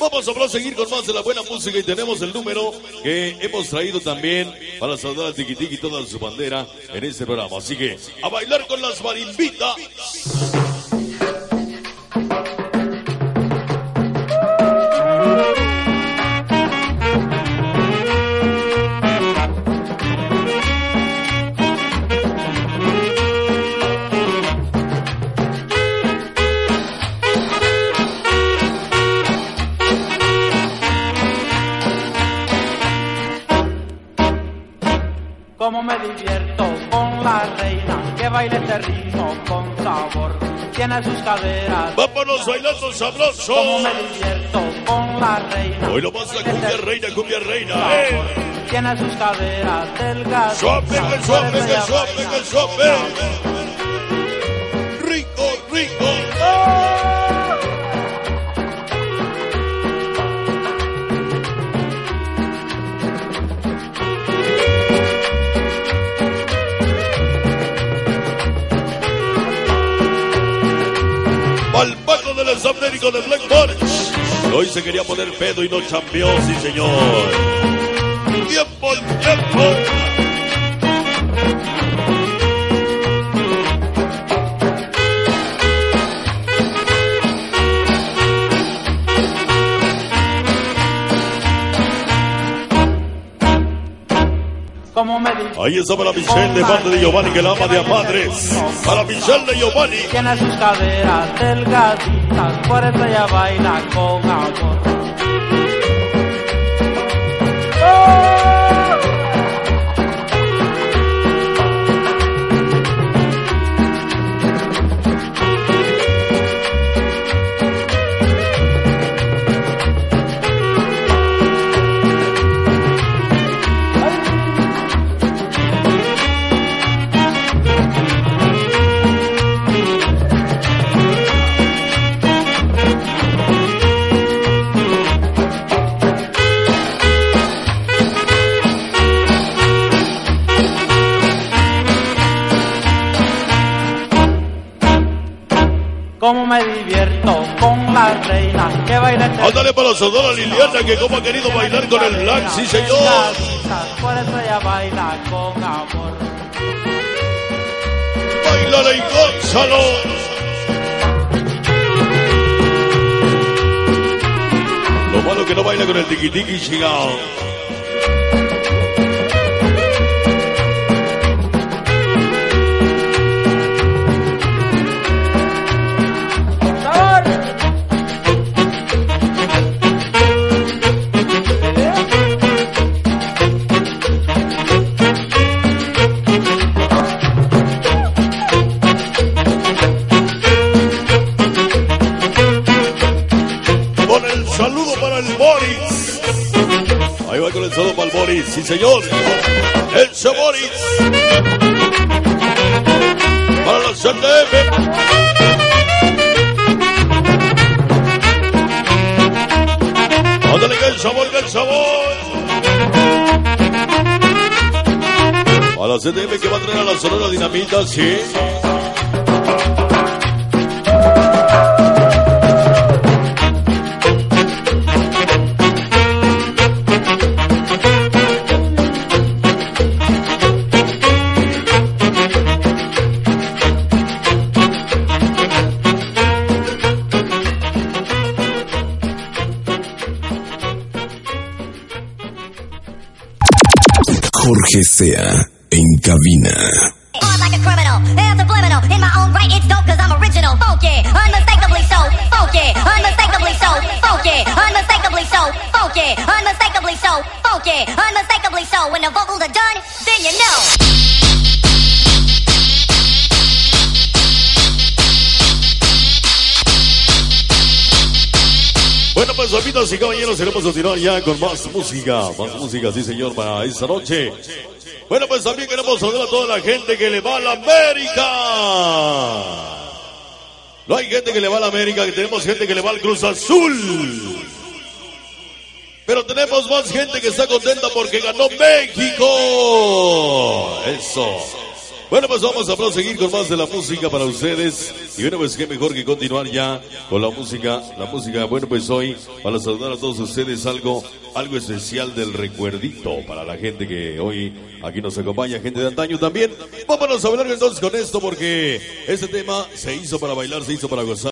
Vamos a seguir con más de la buena música y tenemos el número que hemos traído también para saludar a Tiki y toda su bandera en este programa. Así que a bailar con las marimbitas. Cómo me divierto con la reina que baila este ritmo con sabor. Tiene sus caderas. Vámonos bailando sabroso. Cómo me divierto con la reina. Hoy lo más la cumbia reina, cumbia reina. Eh. Tiene sus caderas delgadas. Suave, suave, suave, suave. Paco de los Américos de Black Forest. Hoy se quería poner pedo y no champió, sí señor. Cómo me divierto. Ahí está para Michelle de parte de Giovanni, que la ama de a madres. Para Michelle de Giovanni. Tiene sus caderas delgaditas, por eso ella baila con amor. Cómo me divierto con la reina que baila Ándale para Sonora Liliana, que como ha querido bailar con el Black, sí señor. Por eso ella baila con amor. Bailale y gózalo. Lo malo que no baila con el tiki tiki chingao. Saludo para el Boris. Ahí va con el saludo para el Boris, sí señor. El se Boris. Para la CTF. Ándale que el sabor, que el sabor. A la CTF que va a traer a la Sonora Dinamita, sí. Jorge Sea en cabina. on like a criminal. I'm Bueno, y caballeros, queremos continuar ya con más música. Más música, sí señor, para esta noche. Bueno, pues también queremos saludar a toda la gente que le va a la América. No hay gente que le va a la América, que tenemos gente que le va al Cruz Azul. Pero tenemos más gente que está contenta porque ganó México. Eso. Bueno, pues vamos a proseguir con más de la música para ustedes. Y bueno, pues qué mejor que continuar ya con la música. La música, bueno, pues hoy, para saludar a todos ustedes, algo, algo especial del recuerdito para la gente que hoy aquí nos acompaña, gente de antaño también. Vámonos a hablar entonces con esto porque este tema se hizo para bailar, se hizo para gozar.